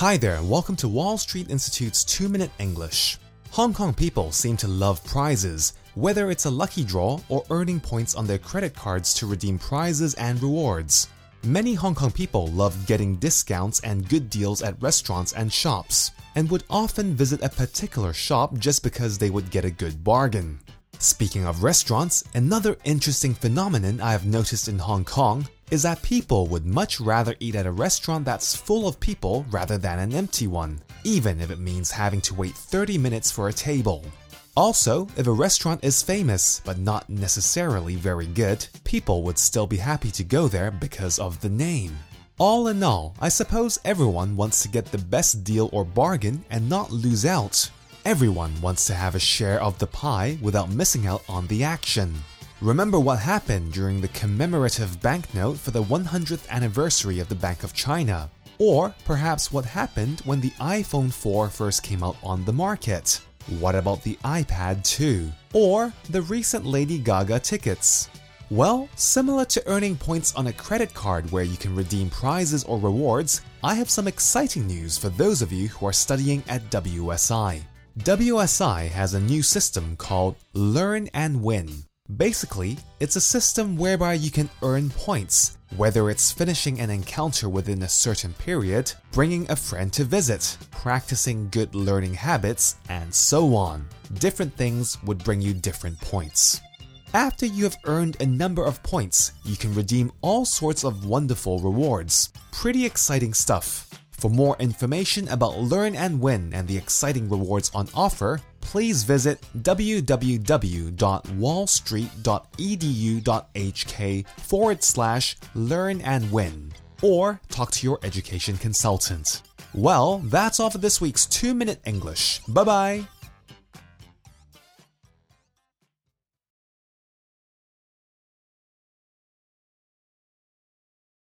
Hi there, welcome to Wall Street Institute's 2 Minute English. Hong Kong people seem to love prizes, whether it's a lucky draw or earning points on their credit cards to redeem prizes and rewards. Many Hong Kong people love getting discounts and good deals at restaurants and shops, and would often visit a particular shop just because they would get a good bargain. Speaking of restaurants, another interesting phenomenon I have noticed in Hong Kong is that people would much rather eat at a restaurant that's full of people rather than an empty one, even if it means having to wait 30 minutes for a table. Also, if a restaurant is famous but not necessarily very good, people would still be happy to go there because of the name. All in all, I suppose everyone wants to get the best deal or bargain and not lose out. Everyone wants to have a share of the pie without missing out on the action. Remember what happened during the commemorative banknote for the 100th anniversary of the Bank of China? Or perhaps what happened when the iPhone 4 first came out on the market? What about the iPad 2? Or the recent Lady Gaga tickets? Well, similar to earning points on a credit card where you can redeem prizes or rewards, I have some exciting news for those of you who are studying at WSI. WSI has a new system called Learn and Win. Basically, it's a system whereby you can earn points, whether it's finishing an encounter within a certain period, bringing a friend to visit, practicing good learning habits, and so on. Different things would bring you different points. After you have earned a number of points, you can redeem all sorts of wonderful rewards. Pretty exciting stuff. For more information about Learn and Win and the exciting rewards on offer, please visit www.wallstreet.edu.hk forward slash learn and win or talk to your education consultant. Well, that's all for this week's 2 Minute English. Bye bye.